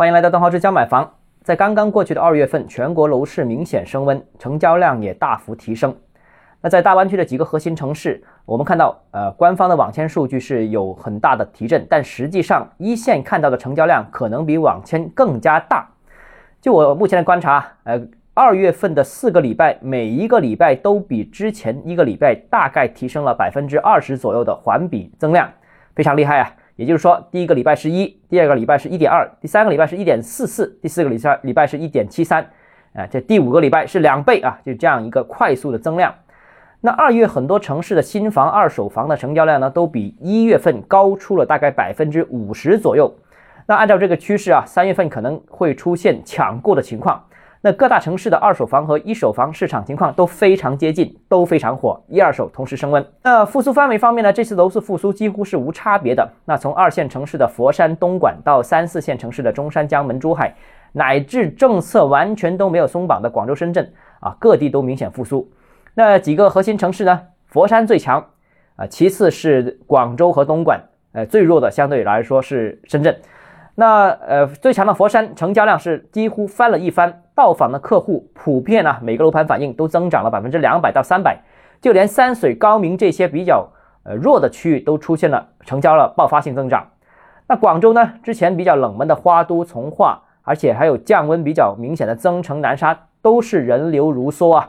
欢迎来到邓浩之教买房。在刚刚过去的二月份，全国楼市明显升温，成交量也大幅提升。那在大湾区的几个核心城市，我们看到，呃，官方的网签数据是有很大的提振，但实际上一线看到的成交量可能比网签更加大。就我目前的观察，呃，二月份的四个礼拜，每一个礼拜都比之前一个礼拜大概提升了百分之二十左右的环比增量，非常厉害啊！也就是说，第一个礼拜是一，第二个礼拜是一点二，第三个礼拜是一点四四，第四个礼拜礼拜是一点七三，啊，这第五个礼拜是两倍啊，就这样一个快速的增量。那二月很多城市的新房、二手房的成交量呢，都比一月份高出了大概百分之五十左右。那按照这个趋势啊，三月份可能会出现抢购的情况。那各大城市的二手房和一手房市场情况都非常接近，都非常火，一二手同时升温。那复苏范围方面呢？这次楼市复苏几乎是无差别的。那从二线城市的佛山、东莞到三四线城市的中山、江门、珠海，乃至政策完全都没有松绑的广州、深圳啊，各地都明显复苏。那几个核心城市呢？佛山最强啊，其次是广州和东莞，呃，最弱的相对来说是深圳。那呃，最强的佛山成交量是几乎翻了一番。到访的客户普遍呢，每个楼盘反应都增长了百分之两百到三百，就连山水、高明这些比较呃弱的区域都出现了成交了爆发性增长。那广州呢，之前比较冷门的花都、从化，而且还有降温比较明显的增城、南沙，都是人流如梭啊。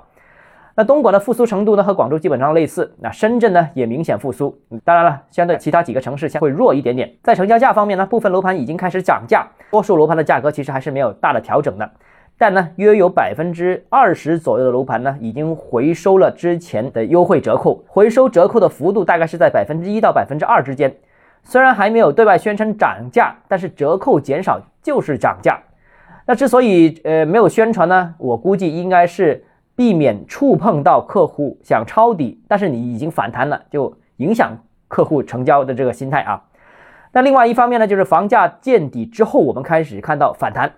那东莞的复苏程度呢，和广州基本上类似。那深圳呢，也明显复苏。当然了，相对其他几个城市相会弱一点点。在成交价方面呢，部分楼盘已经开始涨价，多数楼盘的价格其实还是没有大的调整的。但呢，约有百分之二十左右的楼盘呢，已经回收了之前的优惠折扣，回收折扣的幅度大概是在百分之一到百分之二之间。虽然还没有对外宣称涨价，但是折扣减少就是涨价。那之所以呃没有宣传呢，我估计应该是避免触碰到客户想抄底，但是你已经反弹了，就影响客户成交的这个心态啊。那另外一方面呢，就是房价见底之后，我们开始看到反弹。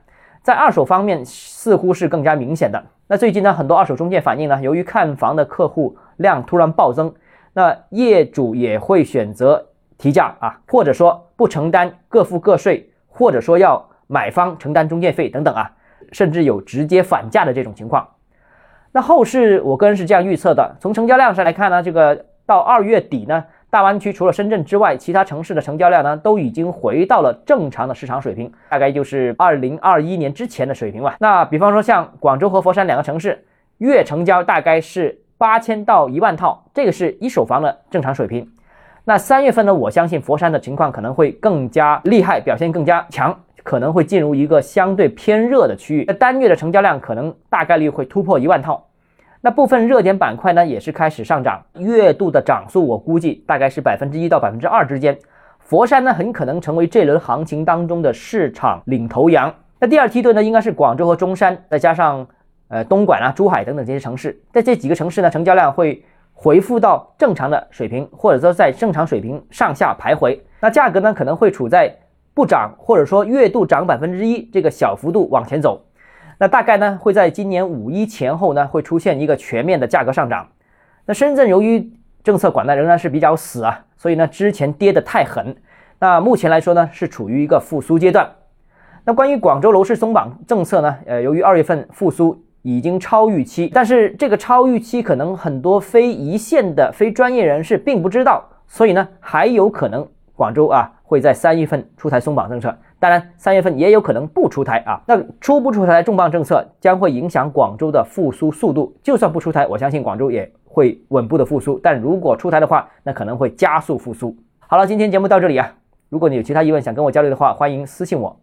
在二手方面，似乎是更加明显的。那最近呢，很多二手中介反映呢，由于看房的客户量突然暴增，那业主也会选择提价啊，或者说不承担各付各税，或者说要买方承担中介费等等啊，甚至有直接反价的这种情况。那后市我个人是这样预测的，从成交量上来看呢，这个到二月底呢。大湾区除了深圳之外，其他城市的成交量呢都已经回到了正常的市场水平，大概就是二零二一年之前的水平吧。那比方说像广州和佛山两个城市，月成交大概是八千到一万套，这个是一手房的正常水平。那三月份呢，我相信佛山的情况可能会更加厉害，表现更加强，可能会进入一个相对偏热的区域，那单月的成交量可能大概率会突破一万套。那部分热点板块呢，也是开始上涨，月度的涨速我估计大概是百分之一到百分之二之间。佛山呢，很可能成为这轮行情当中的市场领头羊。那第二梯队呢，应该是广州和中山，再加上呃东莞啊、珠海等等这些城市，在这几个城市呢，成交量会回复到正常的水平，或者说在正常水平上下徘徊。那价格呢，可能会处在不涨，或者说月度涨百分之一这个小幅度往前走。那大概呢会在今年五一前后呢会出现一个全面的价格上涨。那深圳由于政策管的仍然是比较死啊，所以呢之前跌得太狠。那目前来说呢是处于一个复苏阶段。那关于广州楼市松绑政策呢，呃，由于二月份复苏已经超预期，但是这个超预期可能很多非一线的非专业人士并不知道，所以呢还有可能广州啊会在三月份出台松绑政策。当然，三月份也有可能不出台啊。那出不出台重磅政策将会影响广州的复苏速度。就算不出台，我相信广州也会稳步的复苏。但如果出台的话，那可能会加速复苏。好了，今天节目到这里啊。如果你有其他疑问想跟我交流的话，欢迎私信我。